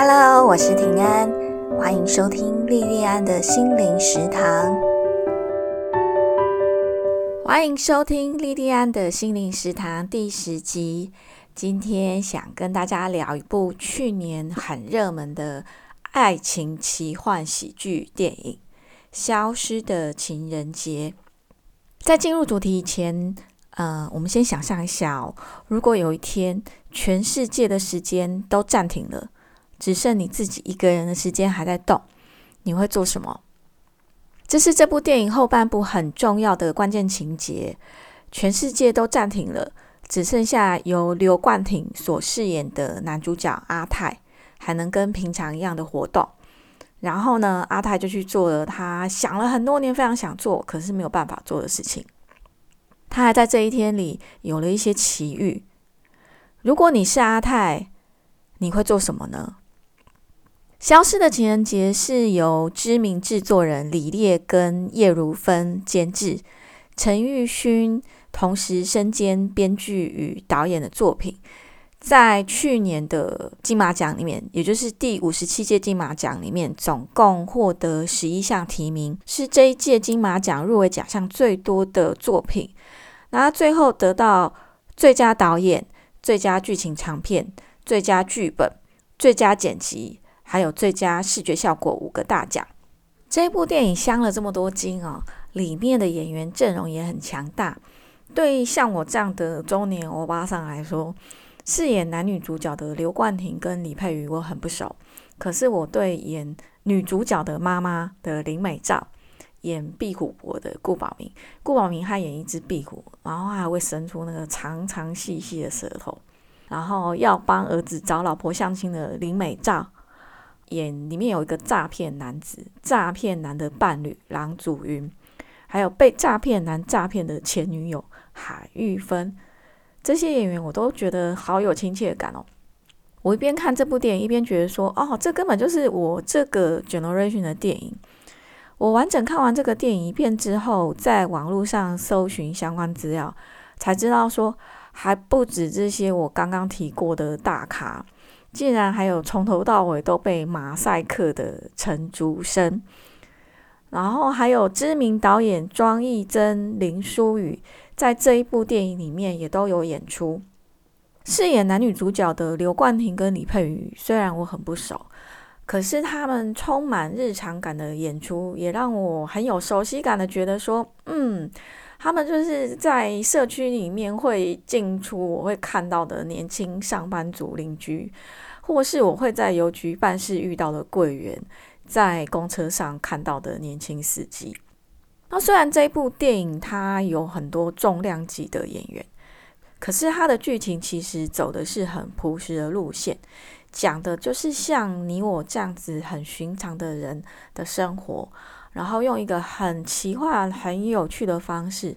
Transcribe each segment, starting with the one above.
Hello，我是平安，欢迎收听莉莉安的心灵食堂。欢迎收听莉莉安的心灵食堂第十集。今天想跟大家聊一部去年很热门的爱情奇幻喜剧电影《消失的情人节》。在进入主题以前，呃，我们先想象一下哦，如果有一天全世界的时间都暂停了。只剩你自己一个人的时间还在动，你会做什么？这是这部电影后半部很重要的关键情节。全世界都暂停了，只剩下由刘冠廷所饰演的男主角阿泰还能跟平常一样的活动。然后呢，阿泰就去做了他想了很多年非常想做，可是没有办法做的事情。他还在这一天里有了一些奇遇。如果你是阿泰，你会做什么呢？消失的情人节是由知名制作人李烈跟叶如芬监制，陈玉勋同时身兼编剧与导演的作品。在去年的金马奖里面，也就是第五十七届金马奖里面，总共获得十一项提名，是这一届金马奖入围奖项最多的作品。那最后得到最佳导演、最佳剧情长片、最佳剧本、最佳剪辑。还有最佳视觉效果五个大奖，这部电影镶了这么多金哦，里面的演员阵容也很强大。对于像我这样的中年欧巴桑来说，饰演男女主角的刘冠廷跟李佩瑜我很不熟，可是我对演女主角的妈妈的林美照，演壁虎博的顾宝明，顾宝明他演一只壁虎，然后还会伸出那个长长细细的舌头，然后要帮儿子找老婆相亲的林美照。演里面有一个诈骗男子，诈骗男的伴侣郎祖云，还有被诈骗男诈骗的前女友海玉芬，这些演员我都觉得好有亲切感哦。我一边看这部电影，一边觉得说，哦，这根本就是我这个 generation 的电影。我完整看完这个电影一遍之后，在网络上搜寻相关资料，才知道说，还不止这些我刚刚提过的大咖。竟然还有从头到尾都被马赛克的陈竹生，然后还有知名导演庄义珍、林书宇，在这一部电影里面也都有演出。饰演男女主角的刘冠廷跟李佩瑜，虽然我很不熟，可是他们充满日常感的演出，也让我很有熟悉感的觉得说，嗯，他们就是在社区里面会进出，我会看到的年轻上班族邻居。或是我会在邮局办事遇到的柜员，在公车上看到的年轻司机。那虽然这部电影它有很多重量级的演员，可是它的剧情其实走的是很朴实的路线，讲的就是像你我这样子很寻常的人的生活，然后用一个很奇幻、很有趣的方式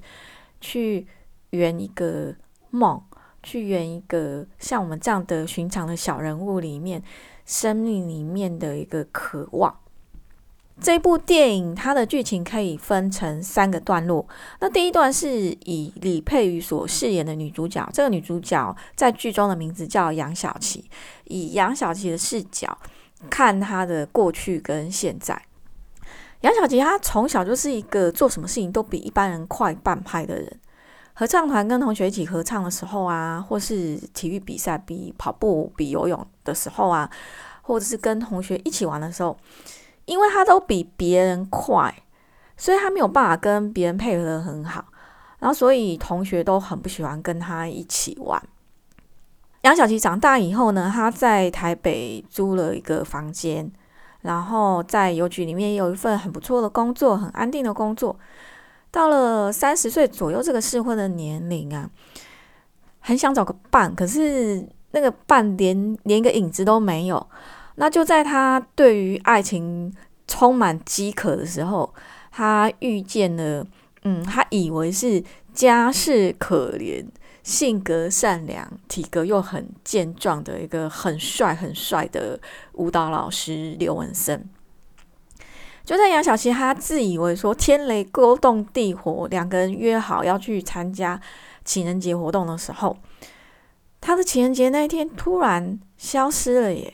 去圆一个梦。去圆一个像我们这样的寻常的小人物里面，生命里面的一个渴望。这部电影它的剧情可以分成三个段落。那第一段是以李佩瑜所饰演的女主角，这个女主角在剧中的名字叫杨小琪，以杨小琪的视角看她的过去跟现在。杨小琪她从小就是一个做什么事情都比一般人快半拍的人。合唱团跟同学一起合唱的时候啊，或是体育比赛比跑步、比游泳的时候啊，或者是跟同学一起玩的时候，因为他都比别人快，所以他没有办法跟别人配合的很好，然后所以同学都很不喜欢跟他一起玩。杨小琪长大以后呢，他在台北租了一个房间，然后在邮局里面有一份很不错的工作，很安定的工作。到了三十岁左右这个适婚的年龄啊，很想找个伴，可是那个伴连连一个影子都没有。那就在他对于爱情充满饥渴的时候，他遇见了，嗯，他以为是家世可怜、性格善良、体格又很健壮的一个很帅很帅的舞蹈老师刘文森。就在杨小琪他自以为说天雷勾动地火，两个人约好要去参加情人节活动的时候，他的情人节那一天突然消失了耶。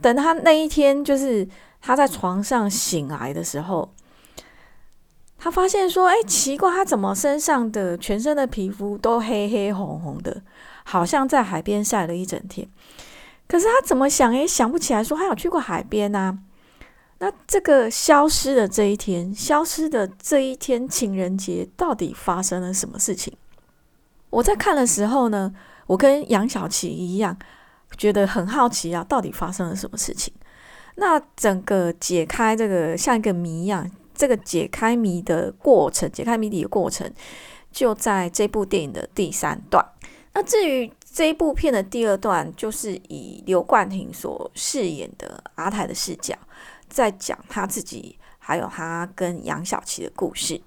等他那一天，就是他在床上醒来的时候，他发现说：“哎，奇怪，他怎么身上的全身的皮肤都黑黑红红的，好像在海边晒了一整天。可是他怎么想也想不起来，说他有去过海边啊。那这个消失的这一天，消失的这一天情人节，到底发生了什么事情？我在看的时候呢，我跟杨小琪一样。”觉得很好奇啊，到底发生了什么事情？那整个解开这个像一个谜一样，这个解开谜的过程，解开谜底的过程，就在这部电影的第三段。那至于这一部片的第二段，就是以刘冠廷所饰演的阿泰的视角，在讲他自己还有他跟杨小琪的故事。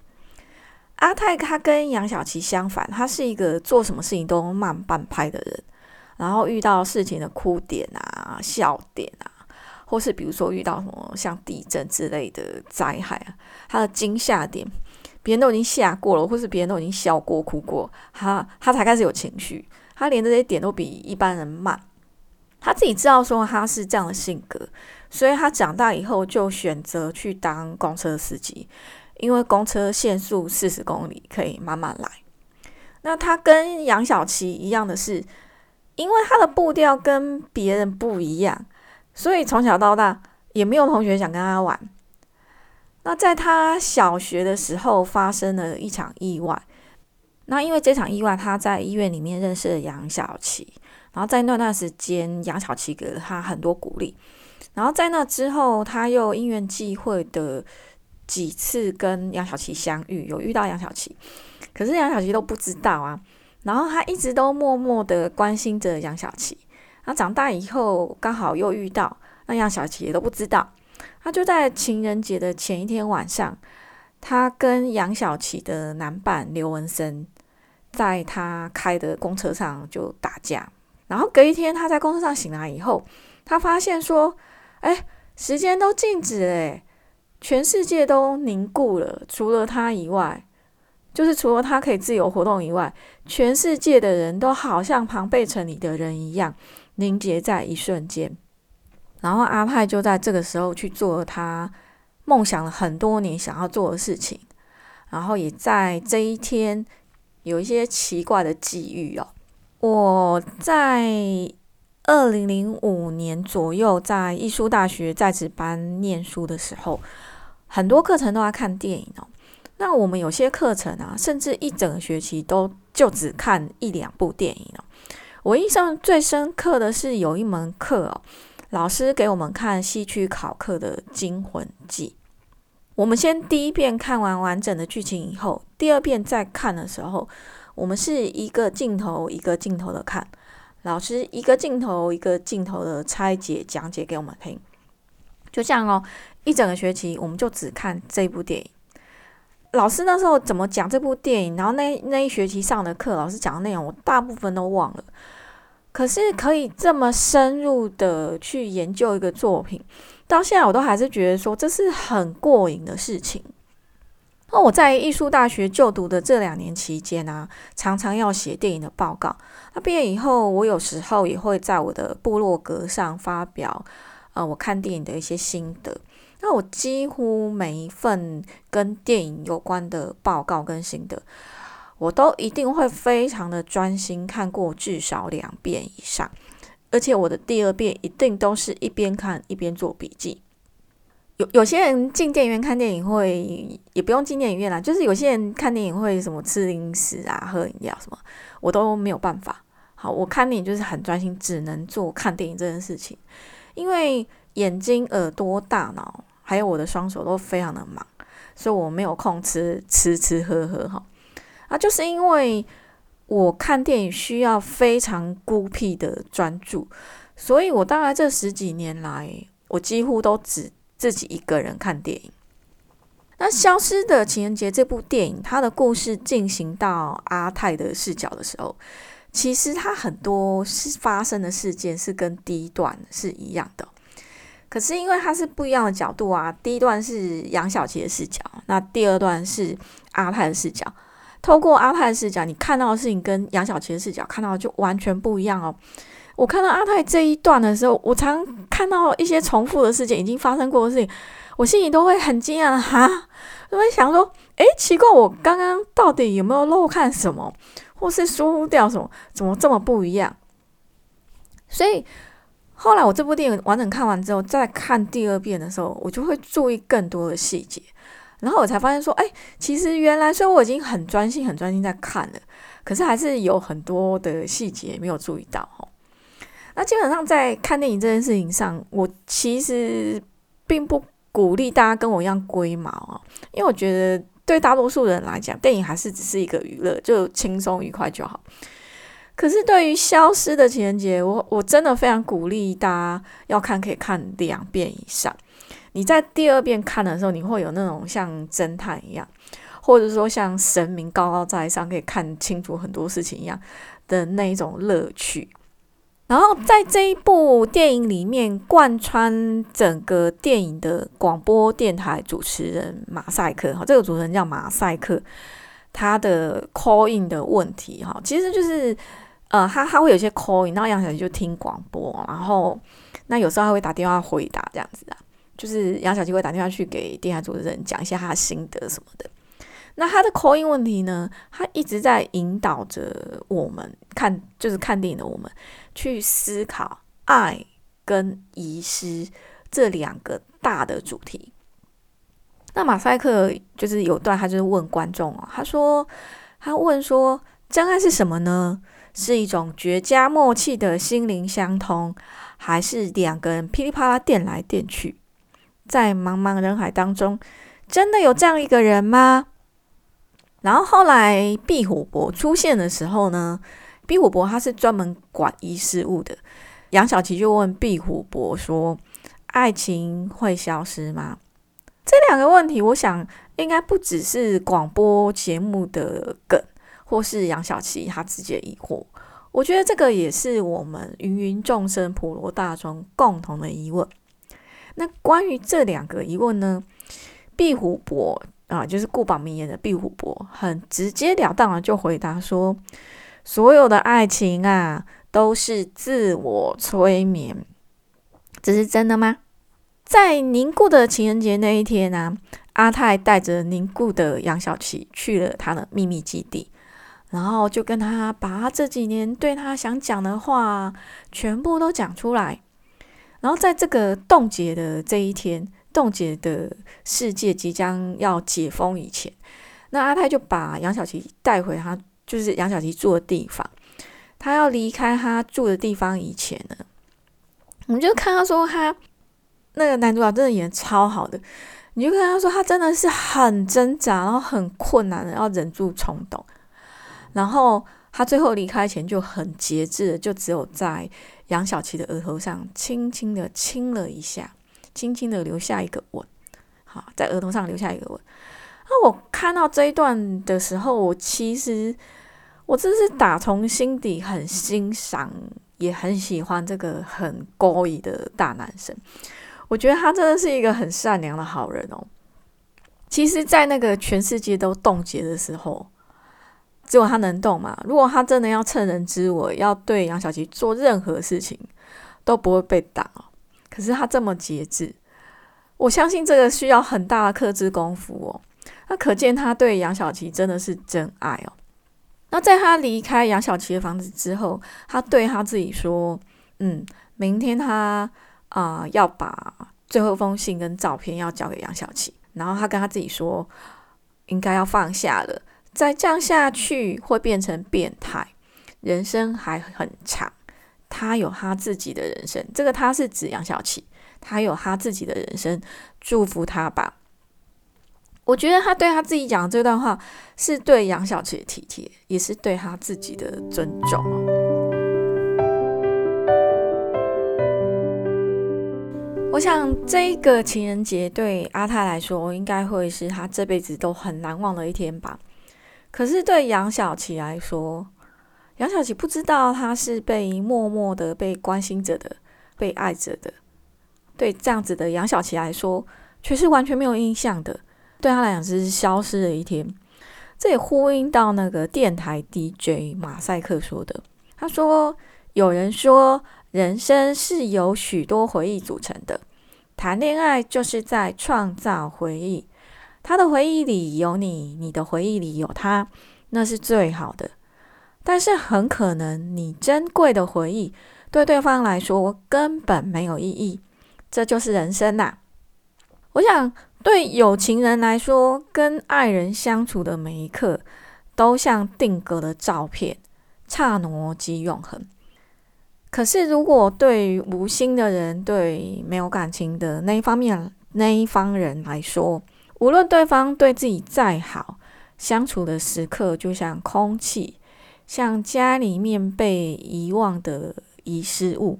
阿泰他跟杨小琪相反，他是一个做什么事情都慢半拍的人。然后遇到事情的哭点啊、笑点啊，或是比如说遇到什么像地震之类的灾害啊，他的惊吓点，别人都已经吓过了，或是别人都已经笑过、哭过，他他才开始有情绪。他连这些点都比一般人慢。他自己知道说他是这样的性格，所以他长大以后就选择去当公车司机，因为公车限速四十公里，可以慢慢来。那他跟杨小琪一样的是。因为他的步调跟别人不一样，所以从小到大也没有同学想跟他玩。那在他小学的时候发生了一场意外，那因为这场意外，他在医院里面认识了杨小琪，然后在那段时间，杨小琪给了他很多鼓励。然后在那之后，他又因缘际会的几次跟杨小琪相遇，有遇到杨小琪，可是杨小琪都不知道啊。然后他一直都默默的关心着杨小琪。他长大以后刚好又遇到，那杨小琪也都不知道。他就在情人节的前一天晚上，他跟杨小琪的男伴刘文森在他开的公车上就打架。然后隔一天他在公车上醒来以后，他发现说：“哎，时间都静止了，全世界都凝固了，除了他以外。”就是除了他可以自由活动以外，全世界的人都好像庞贝城里的人一样凝结在一瞬间。然后阿派就在这个时候去做他梦想了很多年想要做的事情，然后也在这一天有一些奇怪的际遇哦。我在二零零五年左右在艺术大学在职班念书的时候，很多课程都要看电影哦。那我们有些课程啊，甚至一整个学期都就只看一两部电影哦。我印象最深刻的是有一门课哦，老师给我们看西区考课的《惊魂记》。我们先第一遍看完完整的剧情以后，第二遍再看的时候，我们是一个镜头一个镜头的看，老师一个镜头一个镜头的拆解讲解给我们听。就这样哦，一整个学期我们就只看这部电影。老师那时候怎么讲这部电影？然后那那一学期上的课，老师讲的内容我大部分都忘了。可是可以这么深入的去研究一个作品，到现在我都还是觉得说这是很过瘾的事情。那我在艺术大学就读的这两年期间啊，常常要写电影的报告。那毕业以后，我有时候也会在我的部落格上发表，呃，我看电影的一些心得。那我几乎每一份跟电影有关的报告跟心得，我都一定会非常的专心看过至少两遍以上，而且我的第二遍一定都是一边看一边做笔记。有有些人进电影院看电影会，也不用进电影院啦，就是有些人看电影会什么吃零食啊、喝饮料什么，我都没有办法。好，我看电影就是很专心，只能做看电影这件事情，因为眼睛、耳朵、大脑。还有我的双手都非常的忙，所以我没有空吃吃吃喝喝哈。啊，就是因为我看电影需要非常孤僻的专注，所以我大概这十几年来，我几乎都只自己一个人看电影。那《消失的情人节》这部电影，它的故事进行到阿泰的视角的时候，其实它很多是发生的事件是跟第一段是一样的。可是因为它是不一样的角度啊，第一段是杨小琪的视角，那第二段是阿泰的视角。透过阿泰的视角，你看到的事情跟杨小琪的视角看到的就完全不一样哦。我看到阿泰这一段的时候，我常看到一些重复的事件，已经发生过的事情，我心里都会很惊讶哈，都会想说，诶，奇怪，我刚刚到底有没有漏看什么，或是疏掉什么？怎么这么不一样？所以后来我这部电影完整看完之后，再看第二遍的时候，我就会注意更多的细节，然后我才发现说，哎，其实原来虽然我已经很专心、很专心在看了，可是还是有很多的细节没有注意到哈。那基本上在看电影这件事情上，我其实并不鼓励大家跟我一样龟毛啊，因为我觉得对大多数人来讲，电影还是只是一个娱乐，就轻松愉快就好。可是对于消失的情人节，我我真的非常鼓励大家要看，可以看两遍以上。你在第二遍看的时候，你会有那种像侦探一样，或者说像神明高高在上，可以看清楚很多事情一样的那一种乐趣。然后在这一部电影里面，贯穿整个电影的广播电台主持人马赛克，哈，这个主持人叫马赛克，他的 call in 的问题，哈，其实就是，呃，他他会有些 call 然后杨小琪就听广播，然后那有时候他会打电话回答这样子啊，就是杨小琪会打电话去给电台主持人讲一下他的心得什么的。那他的口音问题呢？他一直在引导着我们看，就是看电影的我们去思考爱跟遗失这两个大的主题。那马赛克就是有段，他就是问观众哦，他说，他问说，真爱是什么呢？是一种绝佳默契的心灵相通，还是两个人噼里啪啦电来电去，在茫茫人海当中，真的有这样一个人吗？然后后来壁虎博出现的时候呢，壁虎博他是专门管医事务的。杨小琪就问壁虎博说：“爱情会消失吗？”这两个问题，我想应该不只是广播节目的梗，或是杨小琪他自己的疑惑。我觉得这个也是我们芸芸众生、普罗大众共同的疑问。那关于这两个疑问呢，壁虎伯。啊，就是顾宝明演的壁虎伯，很直截了当的就回答说：“所有的爱情啊，都是自我催眠，这是真的吗？”在凝固的情人节那一天呢，阿泰带着凝固的杨小琪去了他的秘密基地，然后就跟他把他这几年对他想讲的话全部都讲出来，然后在这个冻结的这一天。冻结的世界即将要解封以前，那阿泰就把杨小琪带回他就是杨小琪住的地方。他要离开他住的地方以前呢，我们就看到说他那个男主角真的演超好的，你就看他说他真的是很挣扎，然后很困难的要忍住冲动，然后他最后离开前就很节制，就只有在杨小琪的额头上轻轻的亲了一下。轻轻的留下一个吻，好，在额头上留下一个吻。那我看到这一段的时候，我其实我真是打从心底很欣赏，也很喜欢这个很高义的大男生。我觉得他真的是一个很善良的好人哦。其实，在那个全世界都冻结的时候，只有他能动嘛。如果他真的要趁人之危，要对杨小琪做任何事情，都不会被挡哦。可是他这么节制，我相信这个需要很大的克制功夫哦。那可见他对杨小琪真的是真爱哦。那在他离开杨小琪的房子之后，他对他自己说：“嗯，明天他啊要把最后一封信跟照片要交给杨小琪。然后他跟他自己说，应该要放下了，再这样下去会变成变态。人生还很长。”他有他自己的人生，这个他是指杨小琪，他有他自己的人生，祝福他吧。我觉得他对他自己讲这段话，是对杨小琪的体贴，也是对他自己的尊重。我想这个情人节对阿泰来说，应该会是他这辈子都很难忘的一天吧。可是对杨小琪来说，杨小琪不知道他是被默默的被关心着的，被爱着的。对这样子的杨小琪来说，却是完全没有印象的。对他来讲，只是消失的一天。这也呼应到那个电台 DJ 马赛克说的。他说：“有人说人生是由许多回忆组成的，谈恋爱就是在创造回忆。他的回忆里有你，你的回忆里有他，那是最好的。但是很可能，你珍贵的回忆对对方来说根本没有意义。这就是人生呐。我想，对有情人来说，跟爱人相处的每一刻，都像定格的照片，刹那即永恒。可是，如果对无心的人，对没有感情的那一方面那一方人来说，无论对方对自己再好，相处的时刻就像空气，像家里面被遗忘的遗失物，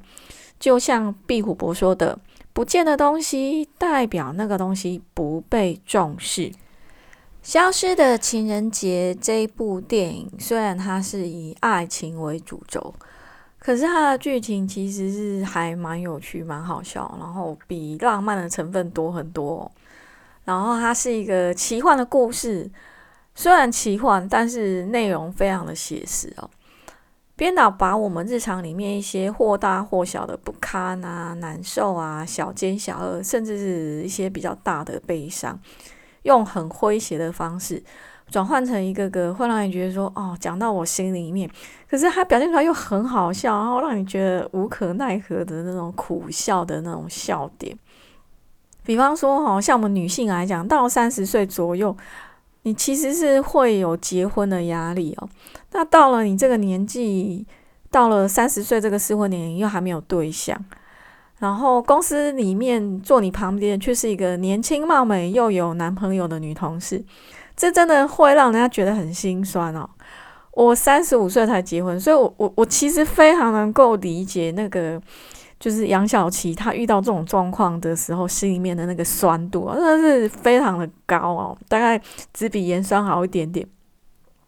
就像壁虎伯说的：“不见的东西代表那个东西不被重视。”《消失的情人节》这部电影，虽然它是以爱情为主轴，可是它的剧情其实是还蛮有趣、蛮好笑，然后比浪漫的成分多很多。然后它是一个奇幻的故事，虽然奇幻，但是内容非常的写实哦。编导把我们日常里面一些或大或小的不堪啊、难受啊、小奸小恶，甚至是一些比较大的悲伤，用很诙谐的方式转换成一个个会让你觉得说哦，讲到我心里面，可是他表现出来又很好笑，然后让你觉得无可奈何的那种苦笑的那种笑点。比方说，哈，像我们女性来讲，到三十岁左右，你其实是会有结婚的压力哦。那到了你这个年纪，到了三十岁这个适婚年龄，又还没有对象，然后公司里面坐你旁边却是一个年轻貌美又有男朋友的女同事，这真的会让人家觉得很心酸哦。我三十五岁才结婚，所以我我我其实非常能够理解那个。就是杨小琪，他遇到这种状况的时候，心里面的那个酸度，真的是非常的高哦，大概只比盐酸好一点点。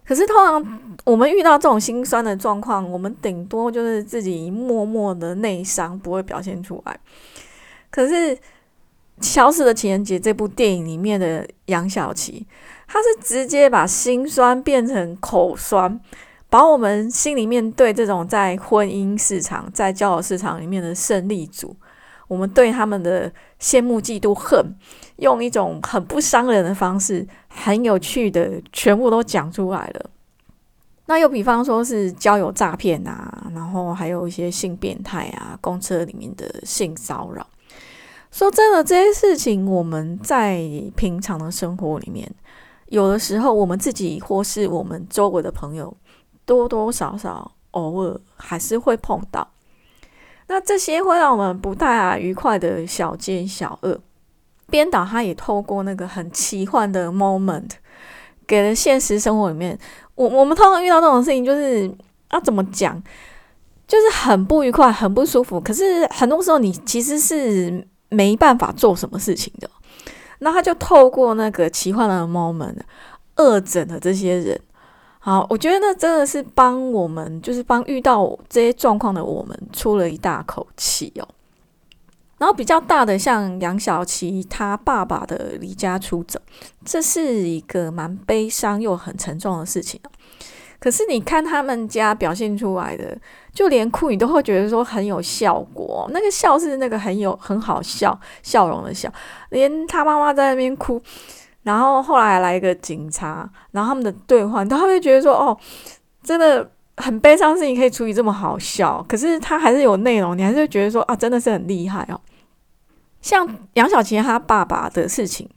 可是通常我们遇到这种心酸的状况，我们顶多就是自己默默的内伤，不会表现出来。可是《消失的情人节》这部电影里面的杨小琪，他是直接把心酸变成口酸。把我们心里面对这种在婚姻市场、在交友市场里面的胜利组，我们对他们的羡慕、嫉妒、恨，用一种很不伤人的方式，很有趣的，全部都讲出来了。那又比方说是交友诈骗啊，然后还有一些性变态啊，公车里面的性骚扰。说真的，这些事情我们在平常的生活里面，有的时候我们自己或是我们周围的朋友。多多少少偶尔还是会碰到，那这些会让我们不太愉快的小奸小恶，编导他也透过那个很奇幻的 moment，给了现实生活里面，我我们通常遇到这种事情，就是要怎么讲，就是很不愉快、很不舒服。可是很多时候你其实是没办法做什么事情的，那他就透过那个奇幻的 moment，恶整了这些人。好，我觉得那真的是帮我们，就是帮遇到这些状况的我们出了一大口气哦。然后比较大的，像杨小琪他爸爸的离家出走，这是一个蛮悲伤又很沉重的事情可是你看他们家表现出来的，就连哭你都会觉得说很有效果，那个笑是那个很有很好笑笑容的笑，连他妈妈在那边哭。然后后来来一个警察，然后他们的对话，他会觉得说：“哦，真的很悲伤的，事情可以处理这么好笑。”可是他还是有内容，你还是觉得说：“啊，真的是很厉害哦。”像杨小琪他爸爸的事情，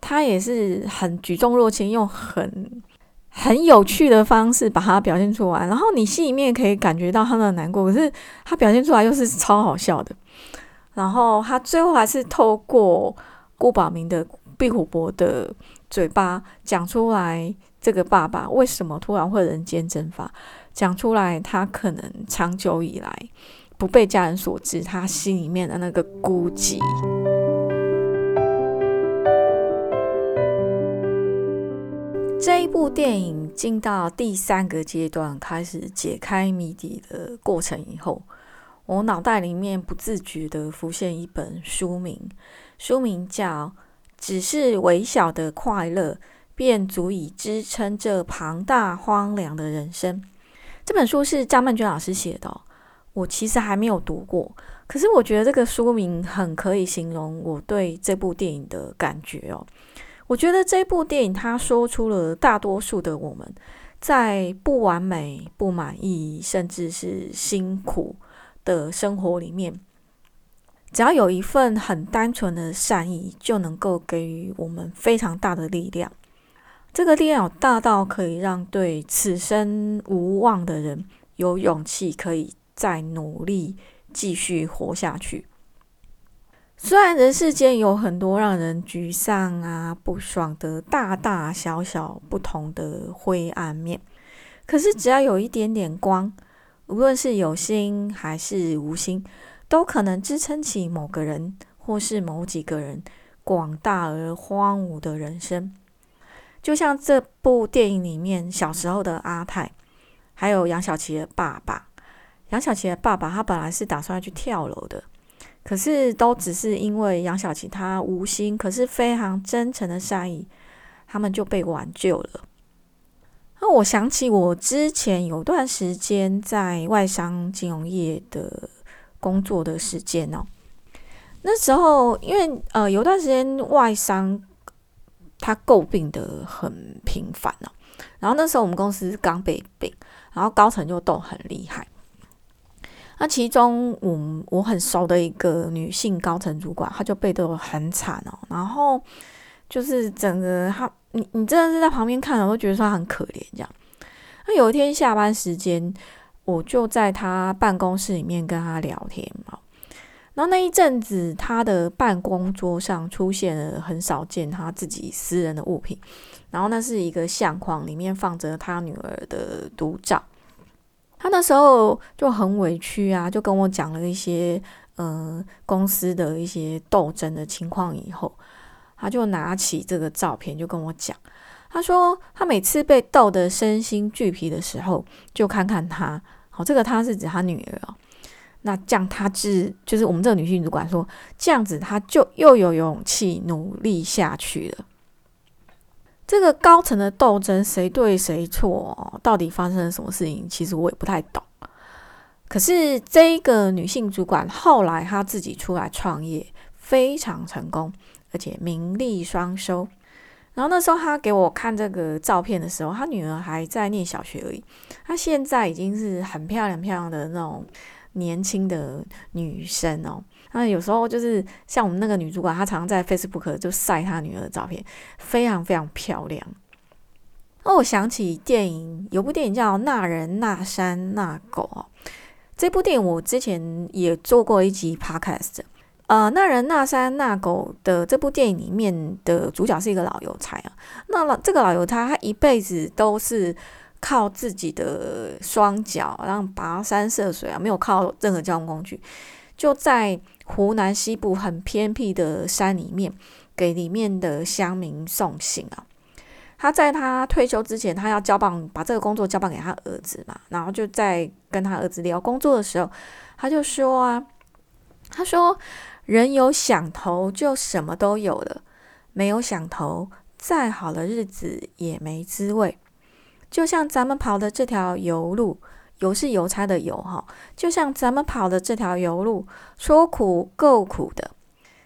他也是很举重若轻，用很很有趣的方式把它表现出来。然后你心里面可以感觉到他的难过，可是他表现出来又是超好笑的。然后他最后还是透过顾宝明的。壁虎伯的嘴巴讲出来，这个爸爸为什么突然会人间蒸发？讲出来，他可能长久以来不被家人所知，他心里面的那个孤寂。这一部电影进到第三个阶段，开始解开谜底的过程以后，我脑袋里面不自觉的浮现一本书名，书名叫。只是微小的快乐，便足以支撑这庞大荒凉的人生。这本书是张曼娟老师写的。我其实还没有读过，可是我觉得这个书名很可以形容我对这部电影的感觉哦。我觉得这部电影它说出了大多数的我们在不完美、不满意，甚至是辛苦的生活里面。只要有一份很单纯的善意，就能够给予我们非常大的力量。这个力量大到可以让对此生无望的人有勇气，可以再努力继续活下去。虽然人世间有很多让人沮丧啊、不爽的大大小小不同的灰暗面，可是只要有一点点光，无论是有心还是无心。都可能支撑起某个人或是某几个人广大而荒芜的人生，就像这部电影里面小时候的阿泰，还有杨小琪的爸爸。杨小琪的爸爸他本来是打算要去跳楼的，可是都只是因为杨小琪他无心，可是非常真诚的善意，他们就被挽救了。那我想起我之前有段时间在外商金融业的。工作的时间哦，那时候因为呃有段时间外商他诟病的很频繁哦，然后那时候我们公司刚被并，然后高层就斗很厉害。那其中我我很熟的一个女性高层主管，她就被斗很惨哦，然后就是整个她你你真的是在旁边看，我都觉得说她很可怜这样。那有一天下班时间。我就在他办公室里面跟他聊天嘛，然后那一阵子，他的办公桌上出现了很少见他自己私人的物品，然后那是一个相框，里面放着他女儿的独照。他那时候就很委屈啊，就跟我讲了一些呃公司的一些斗争的情况，以后他就拿起这个照片就跟我讲。他说，他每次被逗得身心俱疲的时候，就看看他。好，这个他是指他女儿哦。那这样，他是就是我们这个女性主管说，这样子他就又有勇气努力下去了。这个高层的斗争，谁对谁错，到底发生了什么事情？其实我也不太懂。可是这个女性主管后来她自己出来创业，非常成功，而且名利双收。然后那时候他给我看这个照片的时候，他女儿还在念小学而已。她现在已经是很漂亮、漂亮的那种年轻的女生哦。那有时候就是像我们那个女主管，她常常在 Facebook 就晒她女儿的照片，非常非常漂亮。哦，我想起电影，有部电影叫《那人那山那狗》哦。这部电影我之前也做过一集 Podcast。呃，那人那山那狗的这部电影里面的主角是一个老邮差啊。那老这个老邮差，他一辈子都是靠自己的双脚，然后跋山涉水啊，没有靠任何交通工具，就在湖南西部很偏僻的山里面，给里面的乡民送信啊。他在他退休之前，他要交棒，把这个工作交棒给他儿子嘛。然后就在跟他儿子聊工作的时候，他就说啊，他说。人有想头，就什么都有了；没有想头，再好的日子也没滋味。就像咱们跑的这条油路，油是邮差的油哈。就像咱们跑的这条油路，说苦够苦的，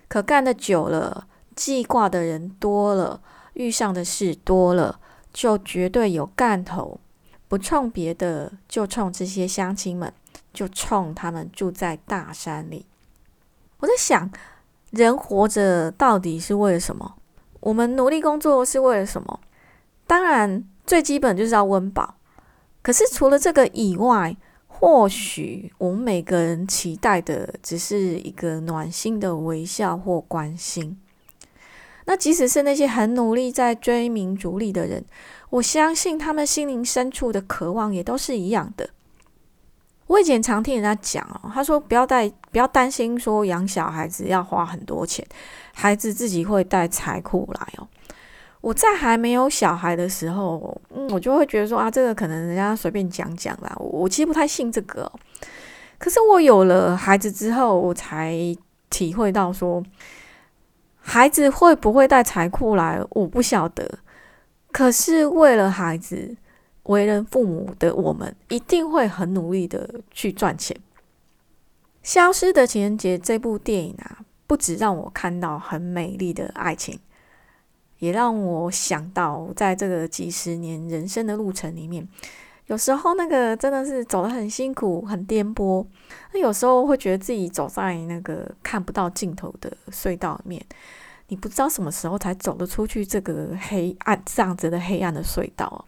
可干的久了，记挂的人多了，遇上的事多了，就绝对有干头。不冲别的，就冲这些乡亲们，就冲他们住在大山里。我在想，人活着到底是为了什么？我们努力工作是为了什么？当然，最基本就是要温饱。可是除了这个以外，或许我们每个人期待的只是一个暖心的微笑或关心。那即使是那些很努力在追名逐利的人，我相信他们心灵深处的渴望也都是一样的。我以前常听人家讲哦，他说不要带，不要担心说养小孩子要花很多钱，孩子自己会带财库来哦。我在还没有小孩的时候，嗯，我就会觉得说啊，这个可能人家随便讲讲啦，我其实不太信这个。可是我有了孩子之后，我才体会到说，孩子会不会带财库来，我不晓得。可是为了孩子。为人父母的我们一定会很努力的去赚钱，消失的情人节这部电影啊，不止让我看到很美丽的爱情，也让我想到在这个几十年人生的路程里面，有时候那个真的是走得很辛苦、很颠簸。那有时候会觉得自己走在那个看不到尽头的隧道里面，你不知道什么时候才走得出去这个黑暗这样子的黑暗的隧道。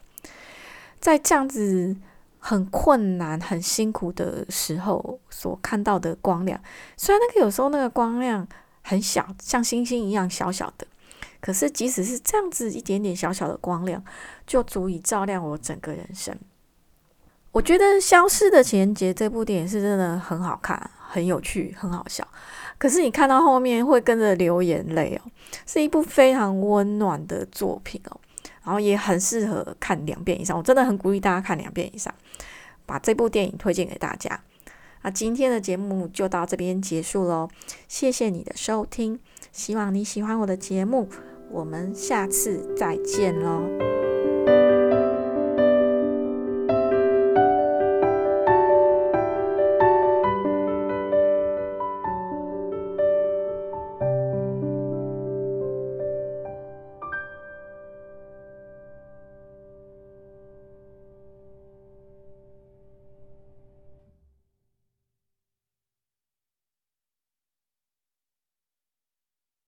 在这样子。很困难、很辛苦的时候所看到的光亮，虽然那个有时候那个光亮很小，像星星一样小小的，可是即使是这样子一点点小小的光亮，就足以照亮我整个人生。我觉得《消失的情人节》这部电影是真的很好看、很有趣、很好笑，可是你看到后面会跟着流眼泪哦，是一部非常温暖的作品哦。然后也很适合看两遍以上，我真的很鼓励大家看两遍以上，把这部电影推荐给大家。那今天的节目就到这边结束喽，谢谢你的收听，希望你喜欢我的节目，我们下次再见喽。